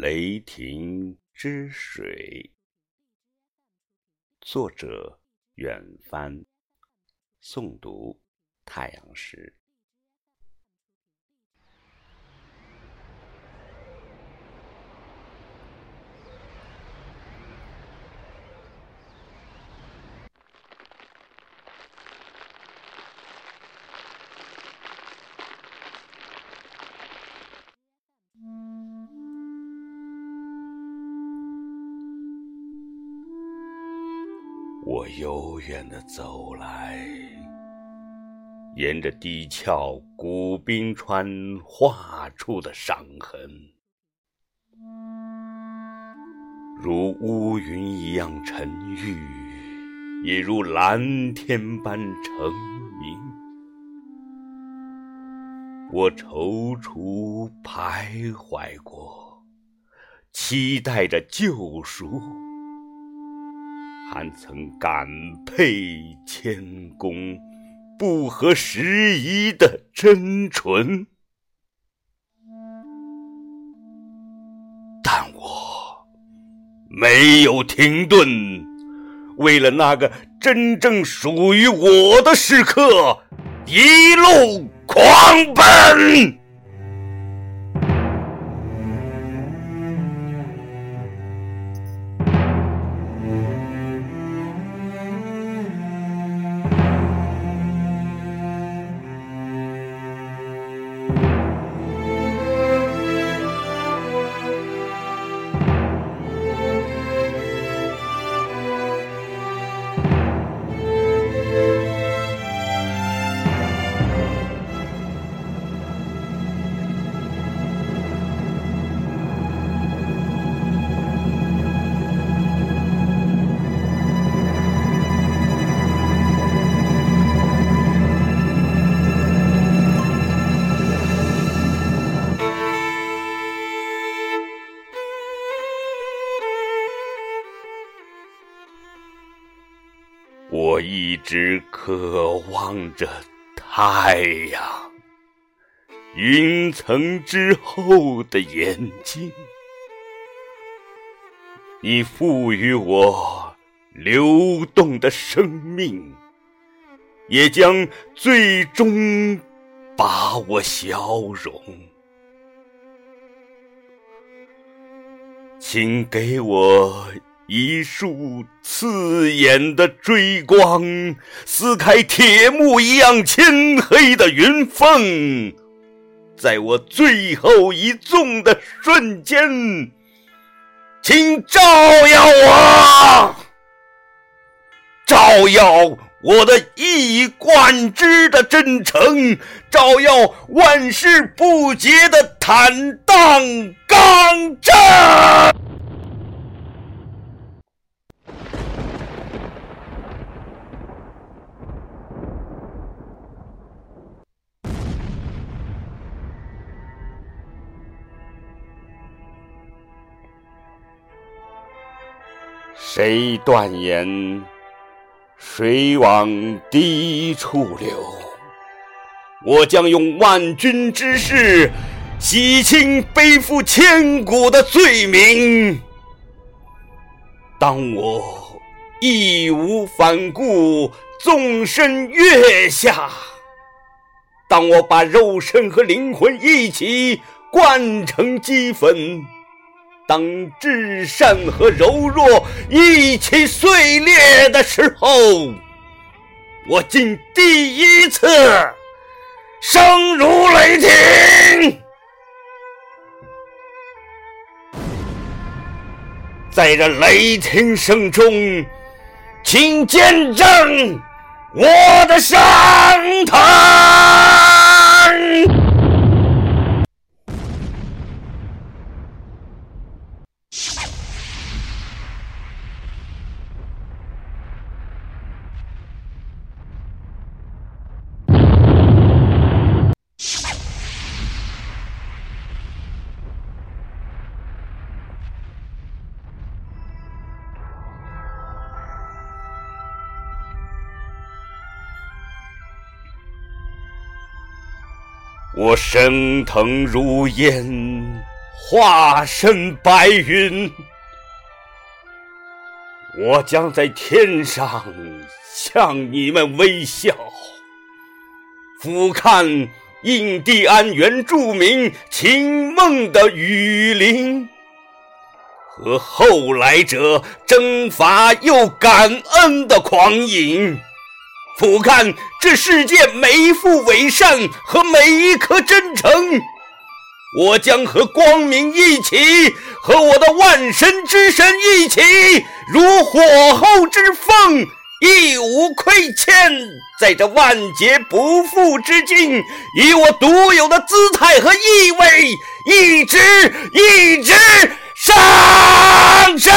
雷霆之水，作者远帆，诵读太阳石。我悠远地走来，沿着地壳古冰川画出的伤痕，如乌云一样沉郁，也如蓝天般澄明。我踌躇徘徊过，期待着救赎。还曾感佩谦恭、不合时宜的真纯，但我没有停顿，为了那个真正属于我的时刻，一路狂奔。我一直渴望着太阳，云层之后的眼睛。你赋予我流动的生命，也将最终把我消融。请给我。一束刺眼的追光，撕开铁幕一样漆黑的云缝，在我最后一纵的瞬间，请照耀我，照耀我的一以贯之的真诚，照耀万世不竭的坦荡刚正。谁断言水往低处流？我将用万钧之势洗清背负千古的罪名。当我义无反顾纵身跃下，当我把肉身和灵魂一起灌成齑粉。当至善和柔弱一起碎裂的时候，我竟第一次声如雷霆，在这雷霆声中，请见证我的升我升腾如烟，化身白云。我将在天上向你们微笑，俯瞰印第安原住民情梦的雨林，和后来者征伐又感恩的狂饮，俯瞰这世界每一副伪善和每一颗真诚。我将和光明一起，和我的万神之神一起，如火候之凤，义无亏欠，在这万劫不复之境，以我独有的姿态和意味，一直一直上升。